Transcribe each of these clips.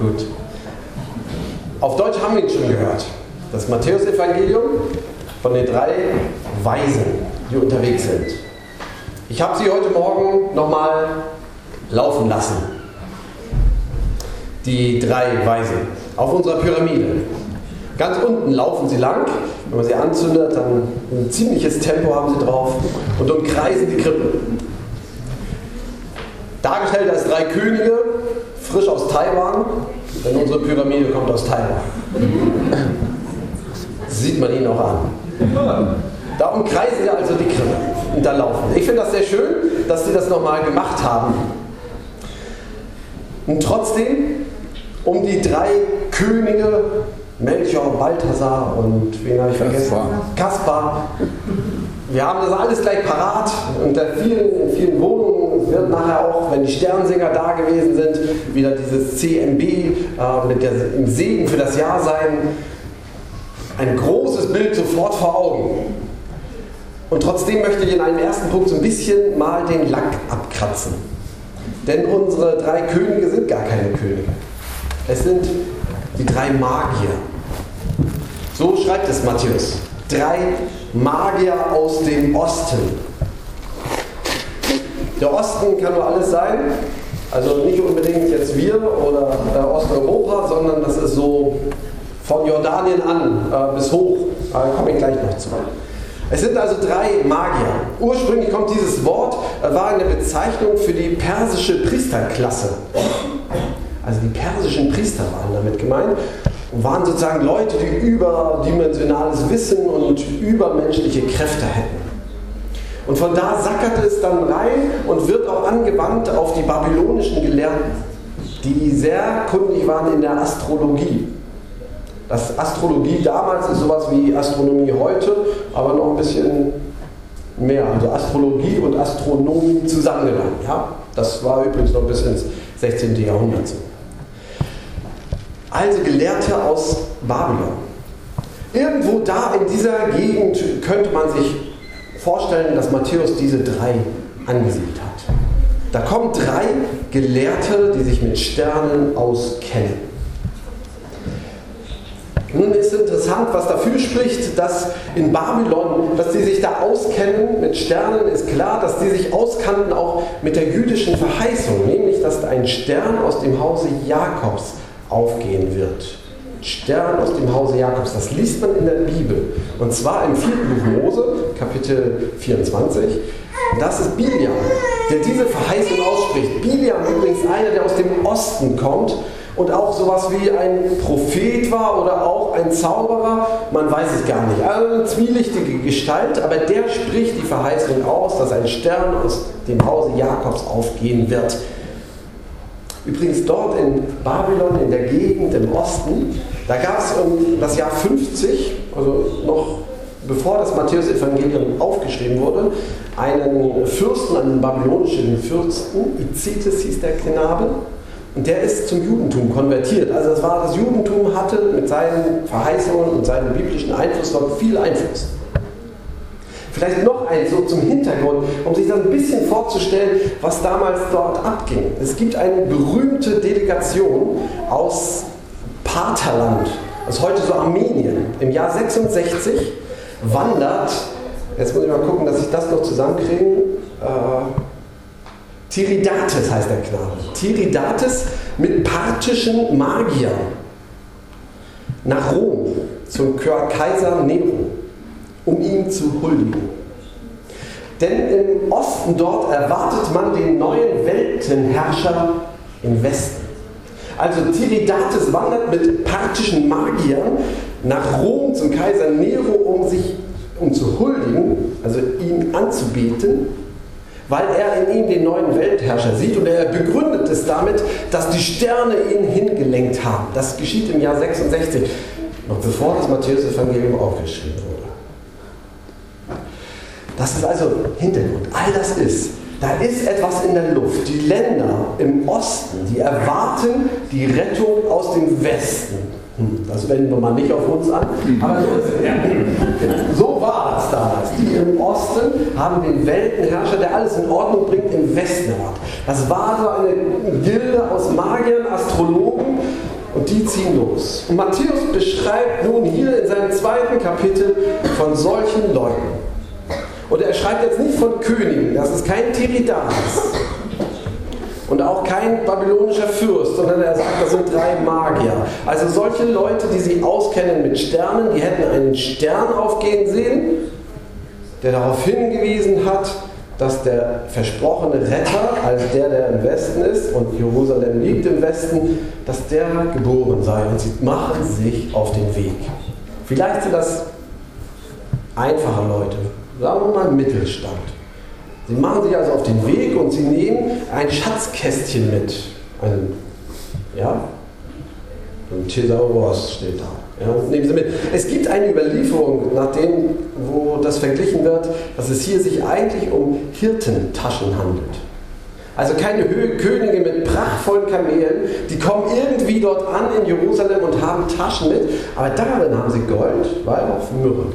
Gut. Auf Deutsch haben wir ihn schon gehört. Das Matthäusevangelium von den drei Weisen, die unterwegs sind. Ich habe sie heute Morgen nochmal laufen lassen. Die drei Weisen auf unserer Pyramide. Ganz unten laufen sie lang. Wenn man sie anzündet, dann ein ziemliches Tempo haben sie drauf und umkreisen die Krippe. Dargestellt als drei Könige, frisch aus Taiwan, denn unsere Pyramide kommt aus Taiwan. Sieht man ihnen auch an. Da umkreisen sie also die Krippe und da laufen. Ich finde das sehr schön, dass sie das nochmal gemacht haben. Und trotzdem, um die drei Könige, Melchior, Balthasar und wen habe ich vergessen? Kaspar. Wir haben das alles gleich parat unter vielen, in vielen Wohnungen. Wird nachher auch, wenn die Sternsinger da gewesen sind, wieder dieses CMB äh, mit dem Segen für das Jahr sein. Ein großes Bild sofort vor Augen. Und trotzdem möchte ich in einem ersten Punkt so ein bisschen mal den Lack abkratzen. Denn unsere drei Könige sind gar keine Könige. Es sind die drei Magier. So schreibt es Matthäus. Drei Magier aus dem Osten. Der Osten kann nur alles sein. Also nicht unbedingt jetzt wir oder äh, Osteuropa, sondern das ist so von Jordanien an äh, bis hoch. Da komme ich gleich noch zu. Es sind also drei Magier. Ursprünglich kommt dieses Wort, äh, war eine Bezeichnung für die persische Priesterklasse. Also die persischen Priester waren damit gemeint und waren sozusagen Leute, die überdimensionales Wissen und übermenschliche Kräfte hätten. Und von da sackerte es dann rein und wird auch angewandt auf die babylonischen Gelehrten, die sehr kundig waren in der Astrologie. Das Astrologie damals ist sowas wie Astronomie heute, aber noch ein bisschen mehr. Also Astrologie und Astronomie zusammengenommen. Ja? Das war übrigens noch bis ins 16. Jahrhundert so. Also Gelehrte aus Babylon. Irgendwo da in dieser Gegend könnte man sich vorstellen, dass Matthäus diese drei angesiedelt hat. Da kommen drei Gelehrte, die sich mit Sternen auskennen. Nun ist interessant, was dafür spricht, dass in Babylon, dass sie sich da auskennen mit Sternen, ist klar, dass sie sich auskannten auch mit der jüdischen Verheißung, nämlich dass ein Stern aus dem Hause Jakobs aufgehen wird. Stern aus dem Hause Jakobs, das liest man in der Bibel. Und zwar im 4. Buch Mose, Kapitel 24. Das ist Biliam, der diese Verheißung ausspricht. Biliam übrigens einer, der aus dem Osten kommt und auch sowas wie ein Prophet war oder auch ein Zauberer, man weiß es gar nicht. Also eine zwielichtige Gestalt, aber der spricht die Verheißung aus, dass ein Stern aus dem Hause Jakobs aufgehen wird. Übrigens dort in Babylon, in der Gegend im Osten, da gab es um das Jahr 50, also noch bevor das Matthäus-Evangelium aufgeschrieben wurde, einen Fürsten, einen babylonischen Fürsten, Izitis hieß der Knabe, und der ist zum Judentum konvertiert. Also das war das Judentum hatte mit seinen Verheißungen und seinem biblischen Einfluss dort viel Einfluss. Vielleicht noch eins so zum Hintergrund, um sich dann ein bisschen vorzustellen, was damals dort abging. Es gibt eine berühmte Delegation aus Partherland, das heute so Armenien. Im Jahr 66 wandert, jetzt muss ich mal gucken, dass ich das noch zusammenkriege, äh, Tiridates heißt der Knabe. Tiridates mit parthischen Magiern nach Rom zum Kaiser Nero, um ihm zu huldigen. Denn im Osten dort erwartet man den neuen Weltenherrscher im Westen. Also Tiridates wandert mit parthischen Magiern nach Rom zum Kaiser Nero, um sich um zu huldigen, also ihn anzubeten weil er in ihm den neuen Weltherrscher sieht und er begründet es damit, dass die Sterne ihn hingelenkt haben. Das geschieht im Jahr 66, noch bevor das Matthäus-Evangelium aufgeschrieben wurde. Das ist also Hintergrund. All das ist, da ist etwas in der Luft. Die Länder im Osten, die erwarten die Rettung aus dem Westen. Hm, das wenden wir mal nicht auf uns an, aber so war es damals. Die im Osten haben den Weltenherrscher, der alles in Ordnung bringt, im Westen erwartet. Das war so eine Gilde aus Magiern, Astrologen, Und die ziehen los. Und Matthäus beschreibt nun hier in seinem zweiten Kapitel von solchen Leuten. Und er schreibt jetzt nicht von Königen, das ist kein Tiridates und auch kein babylonischer Fürst, sondern er sagt, das sind drei Magier. Also solche Leute, die sich auskennen mit Sternen, die hätten einen Stern aufgehen sehen, der darauf hingewiesen hat, dass der versprochene Retter, also der, der im Westen ist und Jerusalem liegt im Westen, dass der geboren sei und sie machen sich auf den Weg. Vielleicht sind das einfache Leute, sagen wir mal Mittelstand. Sie machen sich also auf den Weg und sie nehmen ein Schatzkästchen mit. Ein, ja, ein Thesaurus steht da. Ja, nehmen Sie mit. Es gibt eine Überlieferung, nach dem, wo das verglichen wird, dass es hier sich eigentlich um Hirtentaschen handelt. Also keine Könige mit prachtvollen Kamelen, die kommen irgendwie dort an in Jerusalem und haben Taschen mit, aber darin haben sie Gold, Weihrauch, Myrrhe.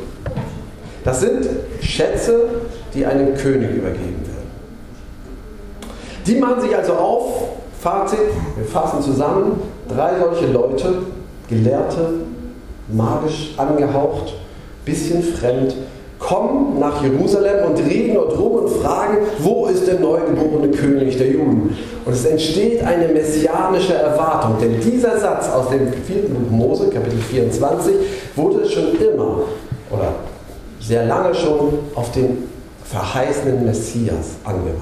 Das sind Schätze, die einem König übergeben werden. Die machen sich also auf, Fazit, wir fassen zusammen, drei solche Leute, Gelehrte, magisch angehaucht, bisschen fremd, kommen nach Jerusalem und reden dort rum und fragen, wo ist der neugeborene König der Juden? Und es entsteht eine messianische Erwartung, denn dieser Satz aus dem 4. Buch Mose, Kapitel 24, wurde schon immer oder sehr lange schon auf den verheißenen Messias angewandt.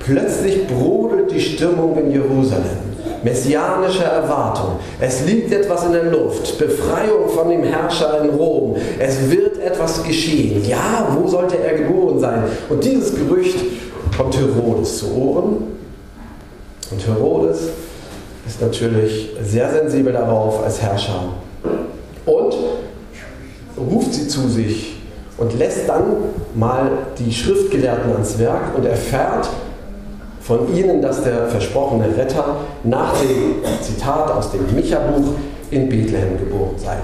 Plötzlich brodelt die Stimmung in Jerusalem. Messianische Erwartung. Es liegt etwas in der Luft. Befreiung von dem Herrscher in Rom. Es wird etwas geschehen. Ja, wo sollte er geboren sein? Und dieses Gerücht kommt Herodes zu Ohren. Und Herodes ist natürlich sehr sensibel darauf als Herrscher. Und ruft sie zu sich und lässt dann mal die Schriftgelehrten ans Werk und erfährt von ihnen, dass der versprochene Retter nach dem Zitat aus dem Micha-Buch in Bethlehem geboren sei.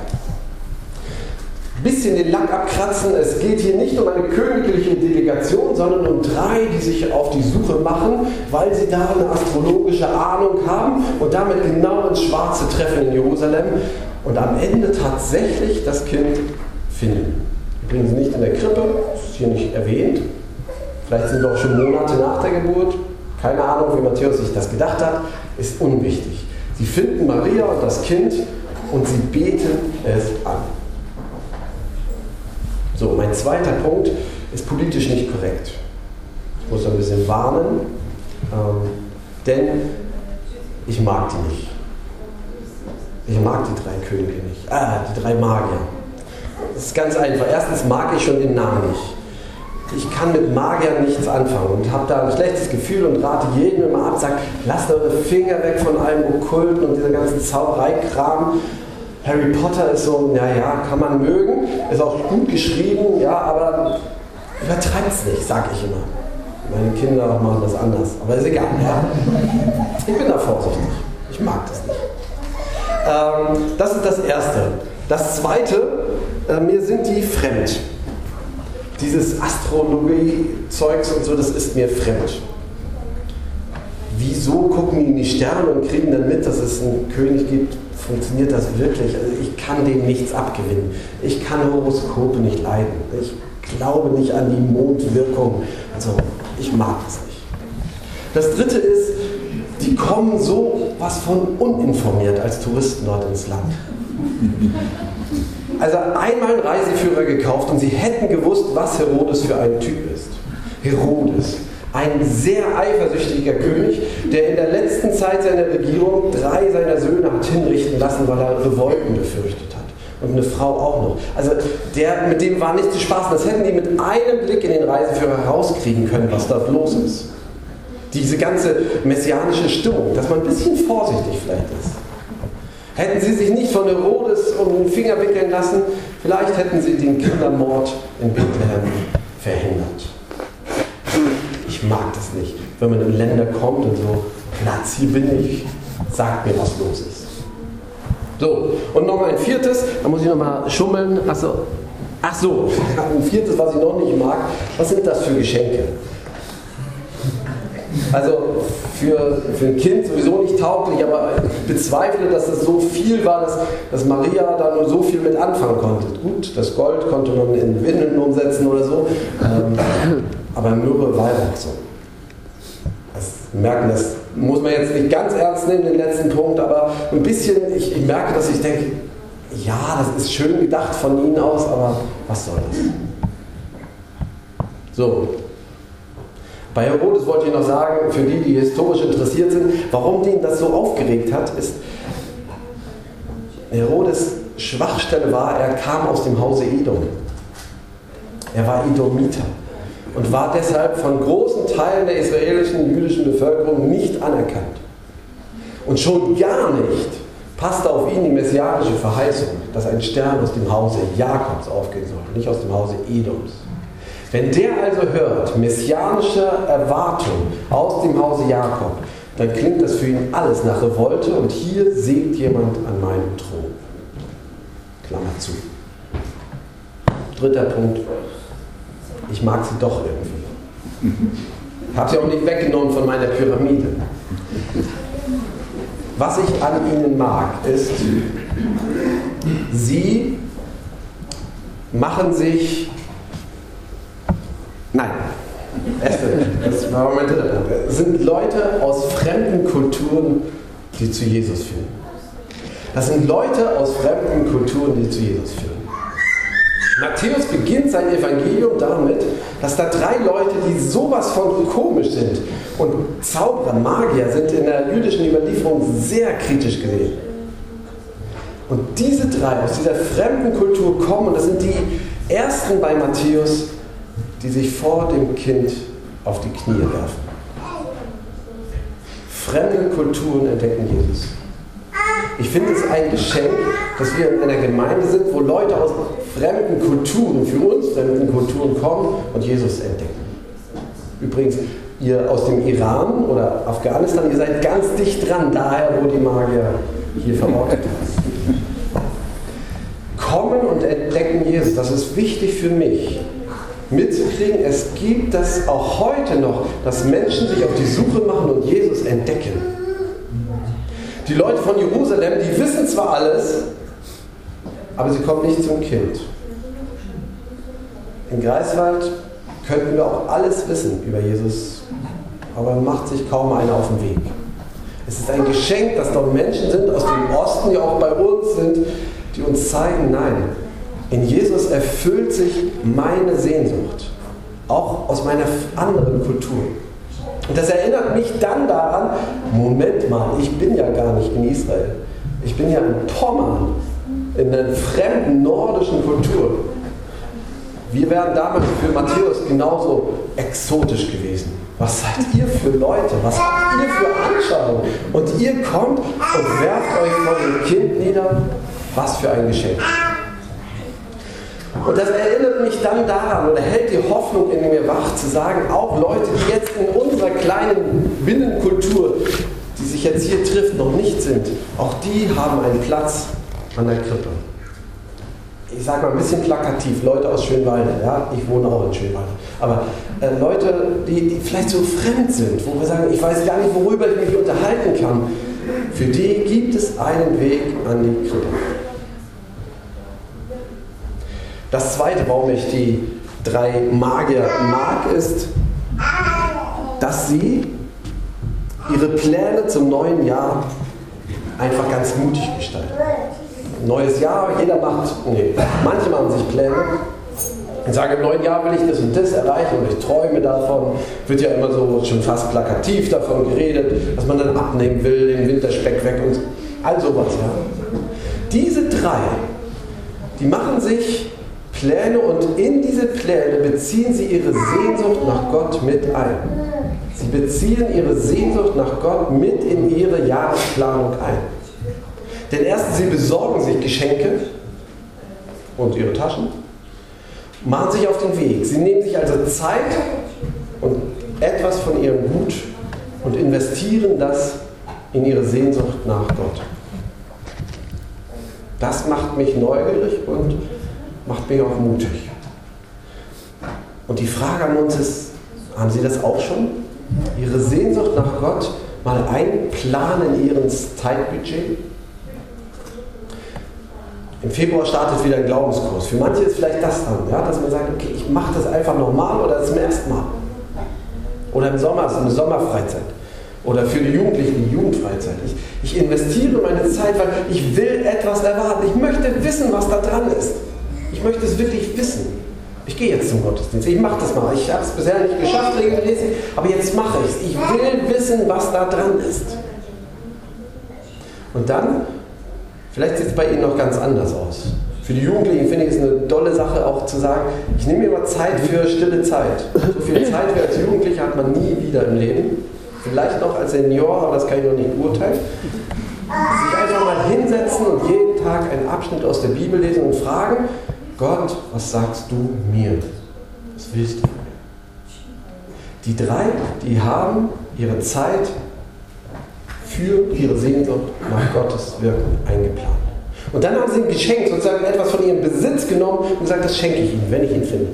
Bisschen den Lack abkratzen, es geht hier nicht um eine königliche Delegation, sondern um drei, die sich auf die Suche machen, weil sie da eine astrologische Ahnung haben und damit genau ins Schwarze treffen in Jerusalem und am Ende tatsächlich das Kind finden bringen sie nicht in der Krippe, ist hier nicht erwähnt. Vielleicht sind sie auch schon Monate nach der Geburt. Keine Ahnung, wie Matthäus sich das gedacht hat, ist unwichtig. Sie finden Maria und das Kind und sie beten es an. So, mein zweiter Punkt ist politisch nicht korrekt. Ich muss ein bisschen warnen, ähm, denn ich mag die nicht. Ich mag die drei Könige nicht. Ah, die drei Magier. Das ist ganz einfach. Erstens mag ich schon den Namen nicht. Ich kann mit Magiern nichts anfangen und habe da ein schlechtes Gefühl und rate jedem immer ab, sage, lasst eure Finger weg von allem Okkulten und dieser ganzen Zaubereikram. Harry Potter ist so, naja, kann man mögen, ist auch gut geschrieben, ja, aber übertreibt es nicht, sage ich immer. Meine Kinder machen das anders, aber ist egal. Ja. Ich bin da vorsichtig. Ich mag das nicht. Ähm, das ist das Erste. Das Zweite, äh, mir sind die fremd. Dieses Astrologie-Zeugs und so, das ist mir fremd. Wieso gucken die in die Sterne und kriegen dann mit, dass es einen König gibt? Funktioniert das wirklich? Also ich kann dem nichts abgewinnen. Ich kann Horoskope nicht leiden. Ich glaube nicht an die Mondwirkung. Also ich mag das nicht. Das dritte ist, die kommen so was von uninformiert als Touristen dort ins Land. Also einmal einen Reiseführer gekauft und sie hätten gewusst, was Herodes für ein Typ ist. Herodes, ein sehr eifersüchtiger König, der in der letzten Zeit seiner Regierung drei seiner Söhne hat hinrichten lassen, weil er Revolten befürchtet hat. Und eine Frau auch noch. Also der, mit dem war nicht zu spaßen. Das hätten die mit einem Blick in den Reiseführer herauskriegen können, was da los ist. Diese ganze messianische Stimmung, dass man ein bisschen vorsichtig vielleicht ist. Hätten sie sich nicht von Herodes um den Finger wickeln lassen, vielleicht hätten sie den Kindermord in Bethlehem verhindert. Ich mag das nicht, wenn man in Länder kommt und so, hier bin ich, sagt mir, was los ist. So, und nochmal ein viertes, da muss ich nochmal schummeln. Achso, ach so, ein viertes, was ich noch nicht mag. Was sind das für Geschenke? Also für, für ein Kind sowieso nicht tauglich, aber ich bezweifle, dass es so viel war, dass, dass Maria da nur so viel mit anfangen konnte. Gut, das Gold konnte man in Windeln umsetzen oder so, ähm, aber Myrrhe war auch so. Das merken, das muss man jetzt nicht ganz ernst nehmen, den letzten Punkt, aber ein bisschen, ich, ich merke, dass ich denke, ja, das ist schön gedacht von Ihnen aus, aber was soll das? So. Bei Herodes wollte ich noch sagen, für die, die historisch interessiert sind, warum ihn das so aufgeregt hat, ist, Herodes Schwachstelle war, er kam aus dem Hause Edom. Er war Edomiter und war deshalb von großen Teilen der israelischen jüdischen Bevölkerung nicht anerkannt. Und schon gar nicht passte auf ihn die messianische Verheißung, dass ein Stern aus dem Hause Jakobs aufgehen sollte, nicht aus dem Hause Edoms. Wenn der also hört, messianische Erwartung aus dem Hause Jakob, dann klingt das für ihn alles nach Revolte und hier sägt jemand an meinem Thron. Klammer zu. Dritter Punkt. Ich mag sie doch irgendwie. Habe sie auch nicht weggenommen von meiner Pyramide. Was ich an ihnen mag, ist, sie machen sich Nein. Das war mein dritter Punkt. Es sind Leute aus fremden Kulturen, die zu Jesus führen. Das sind Leute aus fremden Kulturen, die zu Jesus führen. Matthäus beginnt sein Evangelium damit, dass da drei Leute, die sowas von komisch sind und Zauberer, Magier sind in der jüdischen Überlieferung sehr kritisch gesehen. Und diese drei aus dieser fremden Kultur kommen, und das sind die ersten bei Matthäus, die sich vor dem Kind auf die Knie werfen. Fremde Kulturen entdecken Jesus. Ich finde es ein Geschenk, dass wir in einer Gemeinde sind, wo Leute aus fremden Kulturen, für uns fremden Kulturen kommen und Jesus entdecken. Übrigens, ihr aus dem Iran oder Afghanistan, ihr seid ganz dicht dran, daher wo die Magier hier verortet sind. Kommen und entdecken Jesus, das ist wichtig für mich mitzukriegen, es gibt das auch heute noch, dass Menschen sich auf die Suche machen und Jesus entdecken. Die Leute von Jerusalem, die wissen zwar alles, aber sie kommen nicht zum Kind. In Greifswald könnten wir auch alles wissen über Jesus, aber macht sich kaum einer auf den Weg. Es ist ein Geschenk, dass dort Menschen sind aus dem Osten, die auch bei uns sind, die uns zeigen, nein, in Jesus erfüllt sich meine Sehnsucht, auch aus meiner anderen Kultur. Und das erinnert mich dann daran, Moment mal, ich bin ja gar nicht in Israel. Ich bin ja in Pommern, in einer fremden nordischen Kultur. Wir wären damals für Matthäus genauso exotisch gewesen. Was seid ihr für Leute? Was habt ihr für Anschauungen? Und ihr kommt und werft euch vor dem Kind nieder. Was für ein Geschenk. Und das erinnert mich dann daran oder hält die Hoffnung in mir wach, zu sagen, auch Leute, die jetzt in unserer kleinen Binnenkultur, die sich jetzt hier trifft, noch nicht sind, auch die haben einen Platz an der Krippe. Ich sage mal ein bisschen plakativ, Leute aus Schönwalde, ja, ich wohne auch in Schönwalde, aber äh, Leute, die, die vielleicht so fremd sind, wo wir sagen, ich weiß gar nicht, worüber ich mich unterhalten kann, für die gibt es einen Weg an die Krippe. Das zweite, warum ich die drei Magier mag, ist, dass sie ihre Pläne zum neuen Jahr einfach ganz mutig gestalten. Neues Jahr, jeder macht, nee, manche machen sich Pläne und sagen, im neuen Jahr will ich das und das erreichen und ich träume davon. Wird ja immer so schon fast plakativ davon geredet, dass man dann abnehmen will, den Winterspeck weg und all sowas. Ja. Diese drei, die machen sich Pläne und in diese Pläne beziehen sie ihre Sehnsucht nach Gott mit ein. Sie beziehen ihre Sehnsucht nach Gott mit in ihre Jahresplanung ein. Denn erstens, sie besorgen sich Geschenke und ihre Taschen, machen sich auf den Weg. Sie nehmen sich also Zeit und etwas von ihrem Gut und investieren das in ihre Sehnsucht nach Gott. Das macht mich neugierig und macht mich auch mutig. Und die Frage an uns ist, haben Sie das auch schon? Ihre Sehnsucht nach Gott mal einplanen in ihren Zeitbudget? Im Februar startet wieder ein Glaubenskurs. Für manche ist vielleicht das dann, ja, dass man sagt, okay, ich mache das einfach normal oder zum ersten Mal. Oder im Sommer ist eine Sommerfreizeit. Oder für die Jugendlichen die Jugendfreizeit. Ich, ich investiere meine Zeit, weil ich will etwas erwarten. Ich möchte wissen, was da dran ist. Ich möchte es wirklich wissen. Ich gehe jetzt zum Gottesdienst. Ich mache das mal. Ich habe es bisher nicht geschafft regelmäßig, aber jetzt mache ich es. Ich will wissen, was da dran ist. Und dann, vielleicht sieht es bei Ihnen noch ganz anders aus. Für die Jugendlichen finde ich es eine tolle Sache, auch zu sagen, ich nehme mir mal Zeit für stille Zeit. So viel Zeit wie als Jugendlicher hat man nie wieder im Leben. Vielleicht noch als Senior, aber das kann ich noch nicht beurteilen. Sich einfach mal hinsetzen und jeden Tag einen Abschnitt aus der Bibel lesen und fragen, Gott, was sagst du mir? Was willst du? Die drei, die haben ihre Zeit für ihre Sehnsucht nach Gottes Wirken eingeplant. Und dann haben sie ein Geschenk, sozusagen etwas von ihrem Besitz genommen und gesagt, das schenke ich Ihnen, wenn ich ihn finde.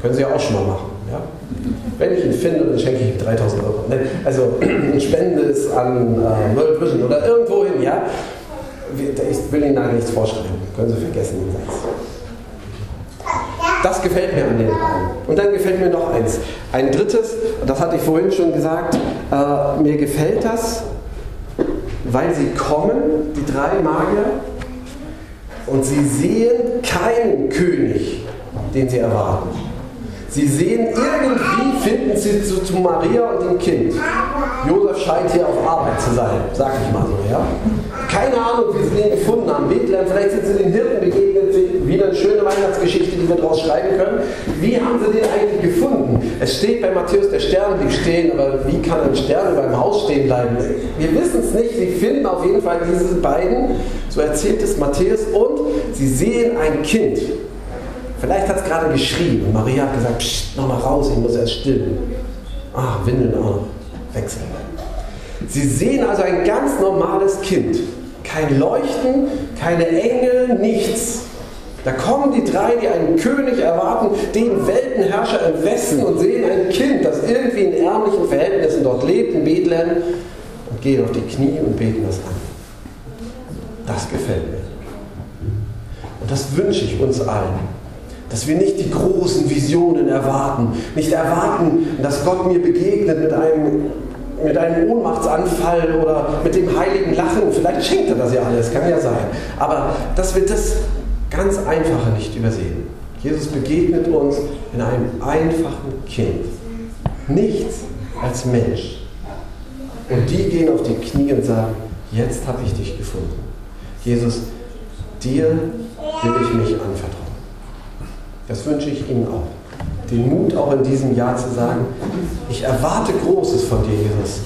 Können Sie ja auch schon mal machen. Ja? Wenn ich ihn finde, dann schenke ich ihm 3000 Euro. Also eine Spende ist an äh, World Vision oder irgendwo hin. Ja? Ich will Ihnen da nichts vorschreiben. Können Sie vergessen den Satz. Das gefällt mir an den beiden. Und dann gefällt mir noch eins. Ein drittes, das hatte ich vorhin schon gesagt, äh, mir gefällt das, weil sie kommen, die drei Magier, und sie sehen keinen König, den sie erwarten. Sie sehen irgendwie, finden sie zu, zu Maria und dem Kind. Josef scheint hier auf Arbeit zu sein, sag ich mal so, ja. Keine Ahnung, wie sie den gefunden haben. Bethlehem, vielleicht sind sie den Hirten begegnet, wieder eine schöne Weihnachtsgeschichte, die wir daraus schreiben können. Wie haben sie den eigentlich gefunden? Es steht bei Matthäus, der Stern blieb stehen, aber wie kann ein Stern einem Haus stehen bleiben? Wir wissen es nicht. Sie finden auf jeden Fall diese beiden, so erzählt es Matthäus, und sie sehen ein Kind. Vielleicht hat es gerade geschrien und Maria hat gesagt, pst, nochmal raus, ich muss erst stillen. Ah, Windeln auch noch wechseln. Sie sehen also ein ganz normales Kind. Kein Leuchten, keine Engel, nichts. Da kommen die drei, die einen König erwarten, den Weltenherrscher im Westen und sehen ein Kind, das irgendwie in ärmlichen Verhältnissen dort lebt, in Bethlehem, und gehen auf die Knie und beten das an. Das gefällt mir. Und das wünsche ich uns allen. Dass wir nicht die großen Visionen erwarten, nicht erwarten, dass Gott mir begegnet mit einem mit einem Ohnmachtsanfall oder mit dem heiligen Lachen. Vielleicht schenkt er das ja alles, kann ja sein. Aber dass wir das ganz Einfache nicht übersehen. Jesus begegnet uns in einem einfachen Kind. Nichts als Mensch. Und die gehen auf die Knie und sagen, jetzt habe ich dich gefunden. Jesus, dir will ich mich anvertrauen. Das wünsche ich Ihnen auch den Mut auch in diesem Jahr zu sagen, ich erwarte Großes von dir, Jesus.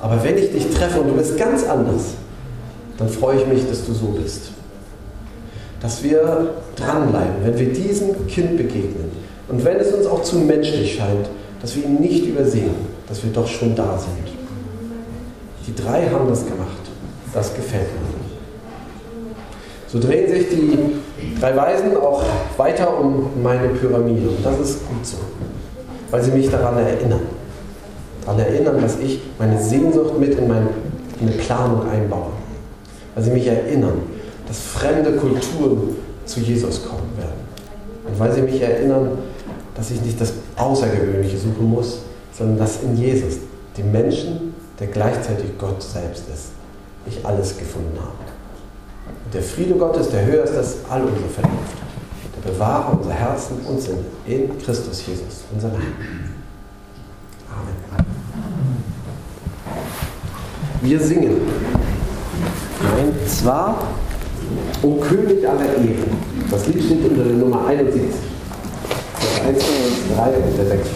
Aber wenn ich dich treffe und du bist ganz anders, dann freue ich mich, dass du so bist. Dass wir dranbleiben, wenn wir diesem Kind begegnen. Und wenn es uns auch zu menschlich scheint, dass wir ihn nicht übersehen, dass wir doch schon da sind. Die drei haben das gemacht. Das gefällt mir. So drehen sich die drei Weisen auch weiter um meine Pyramide. Und das ist gut so, weil sie mich daran erinnern. Daran erinnern, dass ich meine Sehnsucht mit in meine Planung einbaue. Weil sie mich erinnern, dass fremde Kulturen zu Jesus kommen werden. Und weil sie mich erinnern, dass ich nicht das Außergewöhnliche suchen muss, sondern dass in Jesus, dem Menschen, der gleichzeitig Gott selbst ist, ich alles gefunden habe. Der Friede Gottes, der höher ist als all unsere Vernunft, der bewahre unser Herzen und Sinn in Christus Jesus, unser Herrn. Amen. Wir singen. Und zwar O König aller Ehren. Das Lied steht unter der Nummer 71. Der 1, 3 und der 6.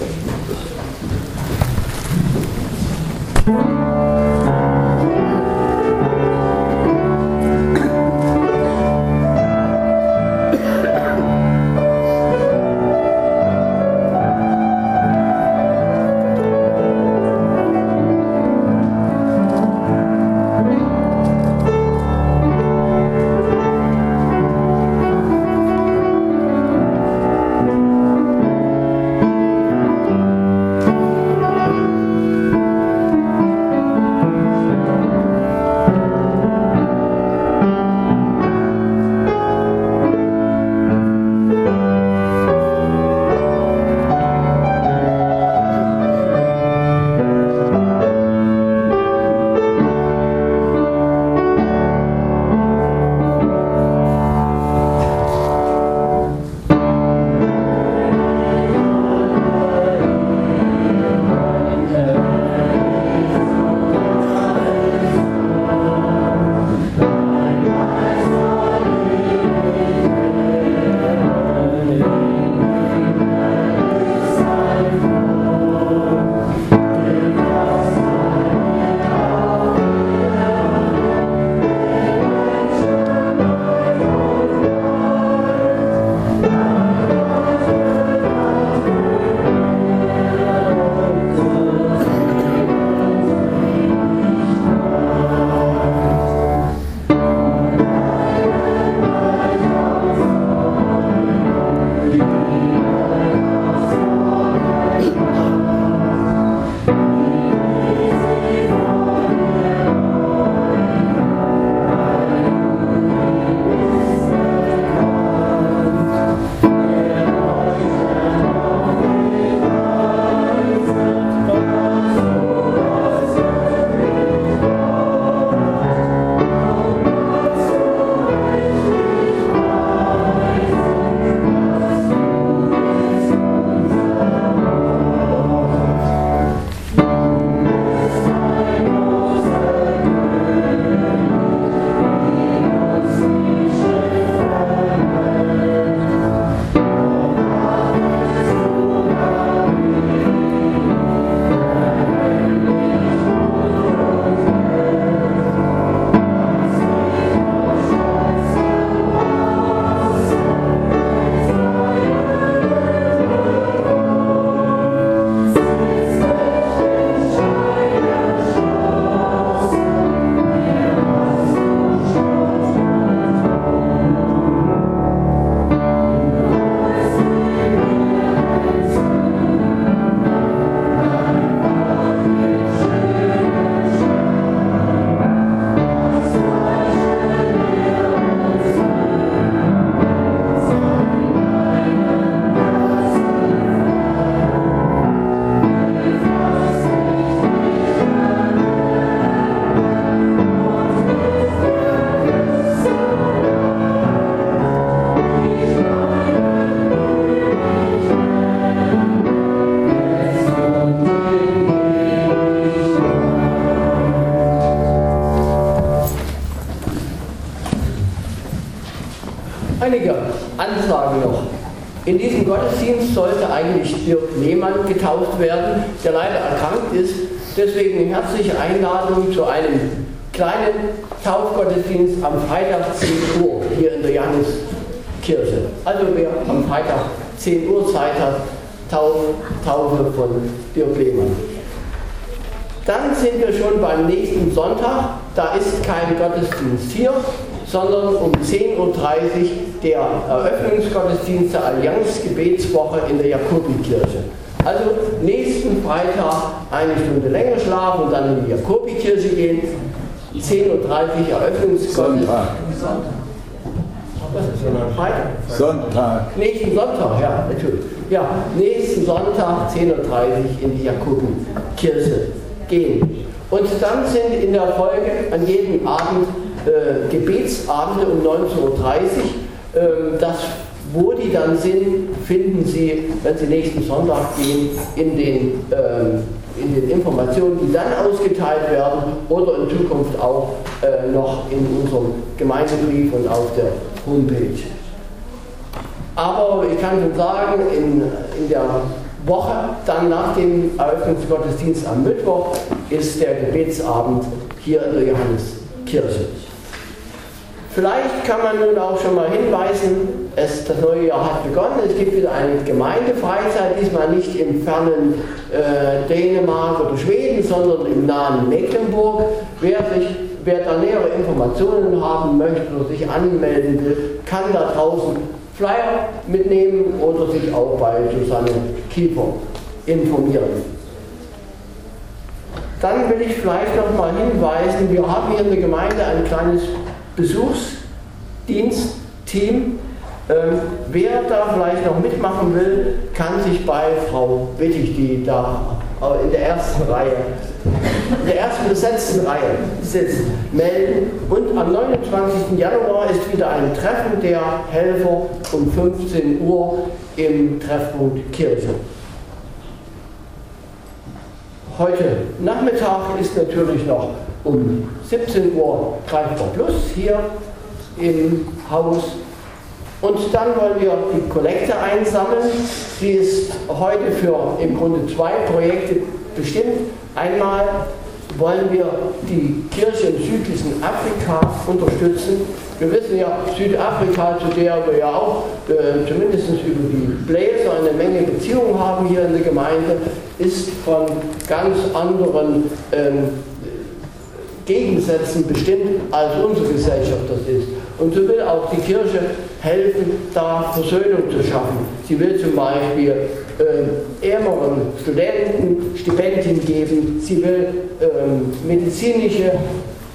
Gottesdienst sollte eigentlich Dirk Lehmann getauft werden, der leider erkrankt ist. Deswegen herzliche Einladung zu einem kleinen Taufgottesdienst am Freitag 10 Uhr hier in der Johanneskirche. Also wer am Freitag 10 Uhr Zeit hat, Taufe, Taufe von Dirk Lehmann. Dann sind wir schon beim nächsten Sonntag. Da ist kein Gottesdienst hier, sondern um 10.30 Uhr der Eröffnungsgottesdienst der Allianz Gebetswoche in der Jakobikirche. Also nächsten Freitag eine Stunde länger schlafen und dann in die Jakobikirche gehen. 10.30 Uhr Eröffnungsgottesdienst. Sonntag. Was ist denn Freitag? Sonntag. Nächsten Sonntag, ja, natürlich. Ja, nächsten Sonntag 10.30 Uhr in die Jakobikirche gehen. Und dann sind in der Folge an jedem Abend äh, Gebetsabende um 19.30 Uhr. Äh, das, wo die dann sind, finden Sie, wenn Sie nächsten Sonntag gehen, in den, äh, in den Informationen, die dann ausgeteilt werden oder in Zukunft auch äh, noch in unserem Gemeindebrief und auf der Homepage. Aber ich kann schon sagen, in, in der Woche, dann nach dem Eröffnungsgottesdienst am Mittwoch, ist der Gebetsabend hier in der Johanneskirche. Vielleicht kann man nun auch schon mal hinweisen, es, das neue Jahr hat begonnen, es gibt wieder eine Gemeindefreizeit, diesmal nicht im fernen äh, Dänemark oder Schweden, sondern im nahen Mecklenburg. Wer, sich, wer da nähere Informationen haben möchte oder sich anmelden will, kann da draußen Flyer mitnehmen oder sich auch bei Susanne Kiefer informieren. Dann will ich vielleicht noch mal hinweisen, wir haben hier in der Gemeinde ein kleines Besuchsdienstteam. Ähm, wer da vielleicht noch mitmachen will, kann sich bei Frau Wittig, die da in der ersten Reihe, in der ersten besetzten Reihe sitzt, melden. Und am 29. Januar ist wieder ein Treffen der Helfer um 15 Uhr im Treffpunkt Kirche. Heute Nachmittag ist natürlich noch um 17 Uhr Greifbar Plus hier im Haus. Und dann wollen wir die Kollekte einsammeln. Die ist heute für im Grunde zwei Projekte bestimmt. Einmal wollen wir die Kirche im südlichen Afrika unterstützen. Wir wissen ja, Südafrika, zu der wir ja auch äh, zumindest über die Bläser eine Menge Beziehungen haben hier in der Gemeinde, ist von ganz anderen ähm, Gegensätzen bestimmt, als unsere Gesellschaft das ist. Und so will auch die Kirche helfen, da Versöhnung zu schaffen. Sie will zum Beispiel äh, ärmeren Studenten Stipendien geben. Sie will äh, medizinische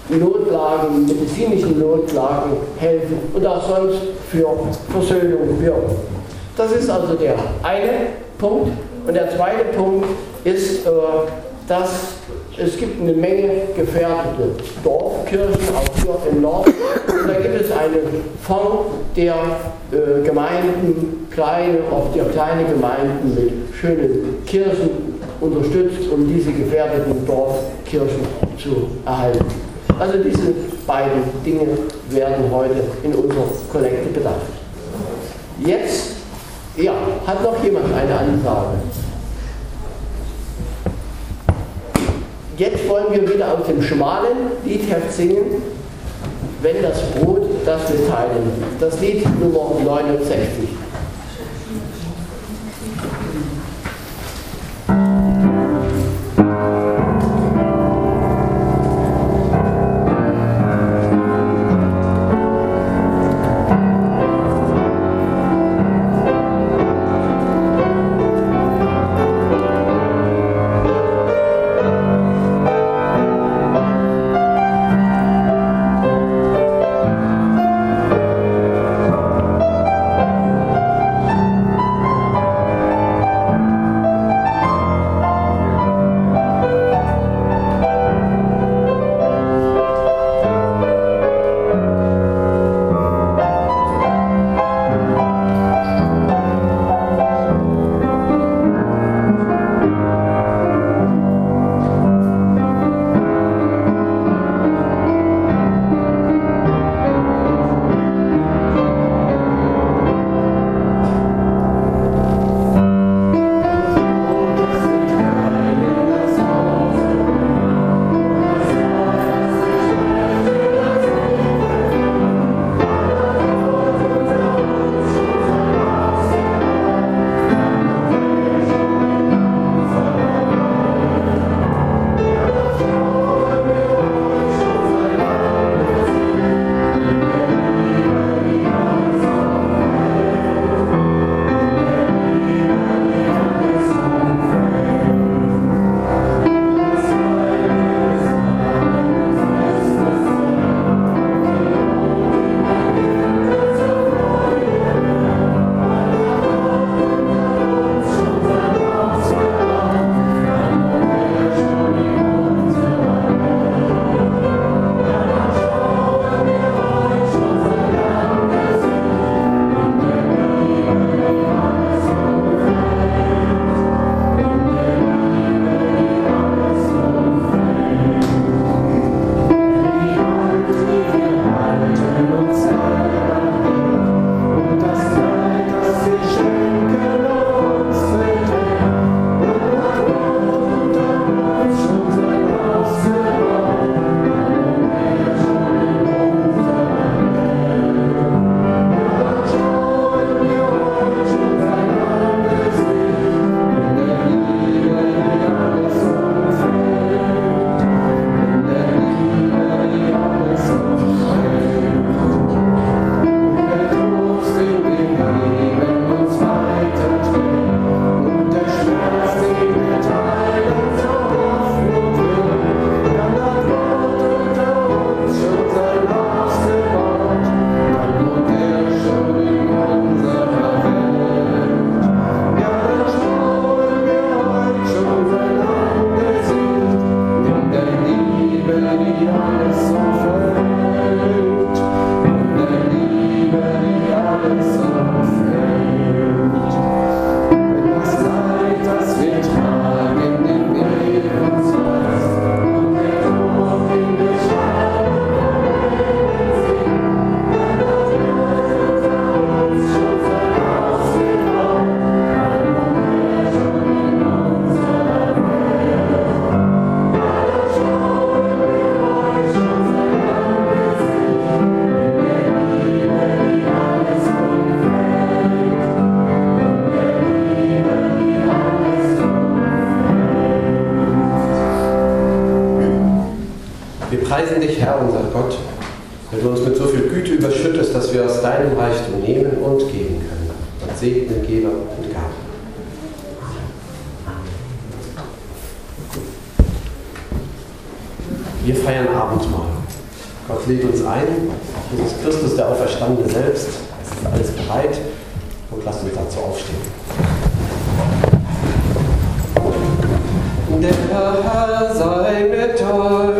Notlagen, medizinischen Notlagen helfen und auch sonst für Versöhnung wirken. Das ist also der eine Punkt. Und der zweite Punkt ist, äh, dass es gibt eine Menge gefährdete Dorfkirchen, auch hier im Norden. Und da gibt es einen Fonds, der äh, Gemeinden, kleine, oft ja kleine Gemeinden mit schönen Kirchen unterstützt, um diese gefährdeten Dorfkirchen zu erhalten. Also diese beiden Dinge werden heute in unserer Kollekte bedacht. Jetzt, ja, hat noch jemand eine Anfrage? Jetzt wollen wir wieder aus dem schmalen Liedheft singen, wenn das Brot, das wir teilen. Das Lied Nummer 69. Herr, unser Gott, weil du uns mit so viel Güte überschüttest, dass wir aus deinem Reichtum nehmen und geben können. Und segne Geber und Gaben. Wir feiern Abendmahl. Gott lädt uns ein. Jesus Christus, der Auferstandene selbst. Ist alles bereit. Und lasst uns dazu aufstehen. Der Herr sei mit euch.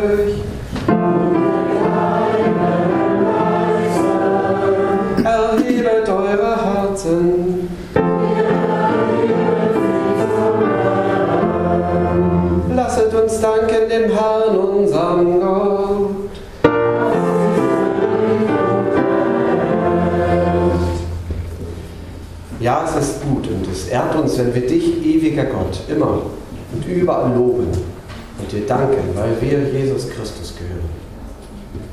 Ehrt uns, wenn wir dich, ewiger Gott, immer und überall loben und dir danken, weil wir Jesus Christus gehören.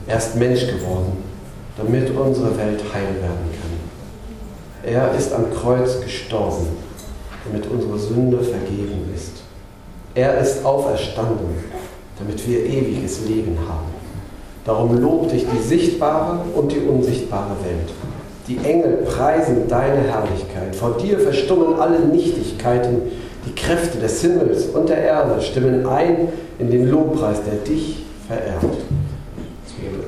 Er ist Mensch geworden, damit unsere Welt heil werden kann. Er ist am Kreuz gestorben, damit unsere Sünde vergeben ist. Er ist auferstanden, damit wir ewiges Leben haben. Darum lobt dich die sichtbare und die unsichtbare Welt. Die Engel preisen deine Herrlichkeit. Vor dir verstummen alle Nichtigkeiten. Die Kräfte des Himmels und der Erde stimmen ein in den Lobpreis, der dich verehrt.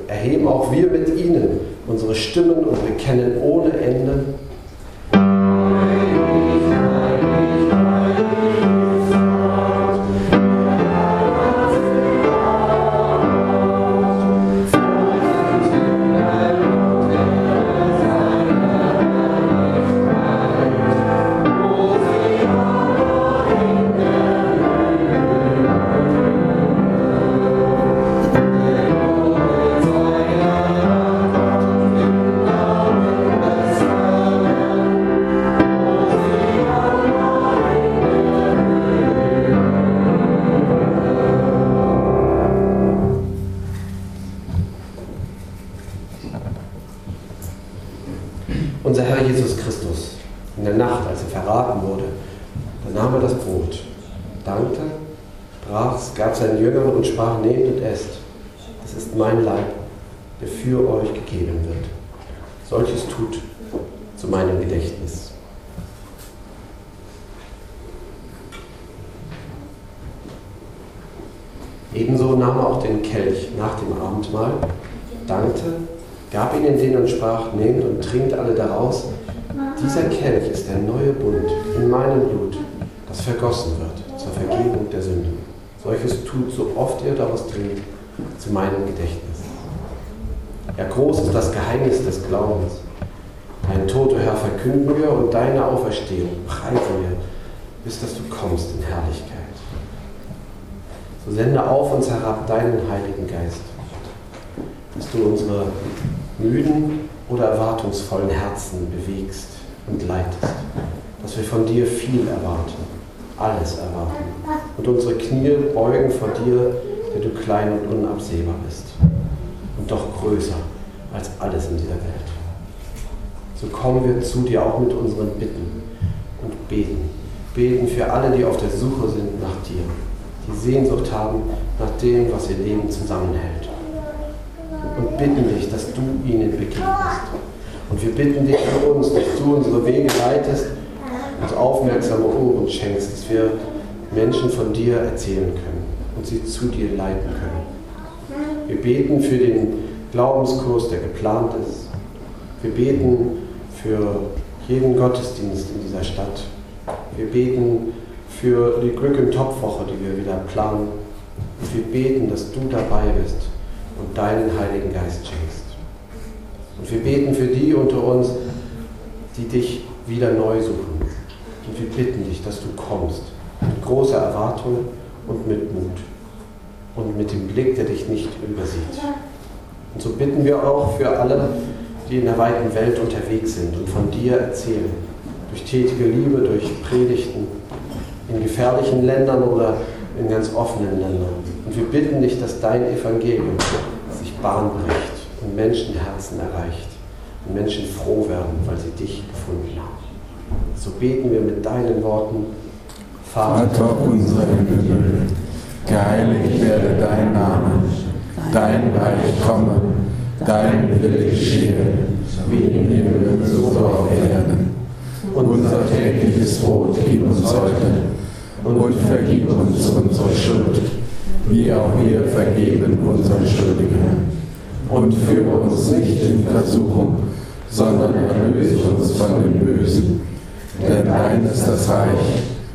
Erheben auch wir mit ihnen unsere Stimmen und bekennen ohne Ende Jüngern und sprach, nehmt und esst. Das ist mein Leib, der für euch gegeben wird. Solches tut zu meinem Gedächtnis. Ebenso nahm er auch den Kelch nach dem Abendmahl, dankte, gab ihnen den und sprach, nehmt und trinkt alle daraus. Dieser Kelch ist der neue Bund in meinem Blut, das vergossen wird zur Vergebung der Sünden. Solches tut, so oft ihr daraus trinkt, zu meinem Gedächtnis. Ja, groß ist das Geheimnis des Glaubens. Dein Tod, o Herr, verkünden wir und deine Auferstehung preisen wir, bis dass du kommst in Herrlichkeit. So sende auf uns herab deinen Heiligen Geist, dass du unsere müden oder erwartungsvollen Herzen bewegst und leitest, dass wir von dir viel erwarten, alles erwarten und unsere Knie beugen vor dir, der du klein und unabsehbar bist und doch größer als alles in dieser Welt. So kommen wir zu dir auch mit unseren Bitten und beten. Beten für alle, die auf der Suche sind nach dir, die Sehnsucht haben nach dem, was ihr Leben zusammenhält und bitten dich, dass du ihnen begegnest. Und wir bitten dich für uns, dass du unsere Wege leitest, uns aufmerksame Ohren schenkst, dass wir Menschen von dir erzählen können und sie zu dir leiten können. Wir beten für den Glaubenskurs, der geplant ist. Wir beten für jeden Gottesdienst in dieser Stadt. Wir beten für die Glück im Topfwoche, die wir wieder planen. Und wir beten, dass du dabei bist und deinen Heiligen Geist schenkst. Und wir beten für die unter uns, die dich wieder neu suchen. Und wir bitten dich, dass du kommst mit großer Erwartung und mit Mut und mit dem Blick, der dich nicht übersieht. Und so bitten wir auch für alle, die in der weiten Welt unterwegs sind und von dir erzählen, durch tätige Liebe, durch Predigten, in gefährlichen Ländern oder in ganz offenen Ländern. Und wir bitten dich, dass dein Evangelium sich Bahn bricht und Menschenherzen erreicht und Menschen froh werden, weil sie dich gefunden haben. So beten wir mit deinen Worten. Vater unser im Himmel, geheiligt werde dein Name, dein Reich komme, dein Wille geschehe, wie im Himmel so auf Erden. Unser tägliches Brot gib uns heute und vergib uns unsere Schuld, wie auch wir vergeben unseren Schuldigen. Und führe uns nicht in Versuchung, sondern erlöse uns von dem Bösen. Denn dein ist das Reich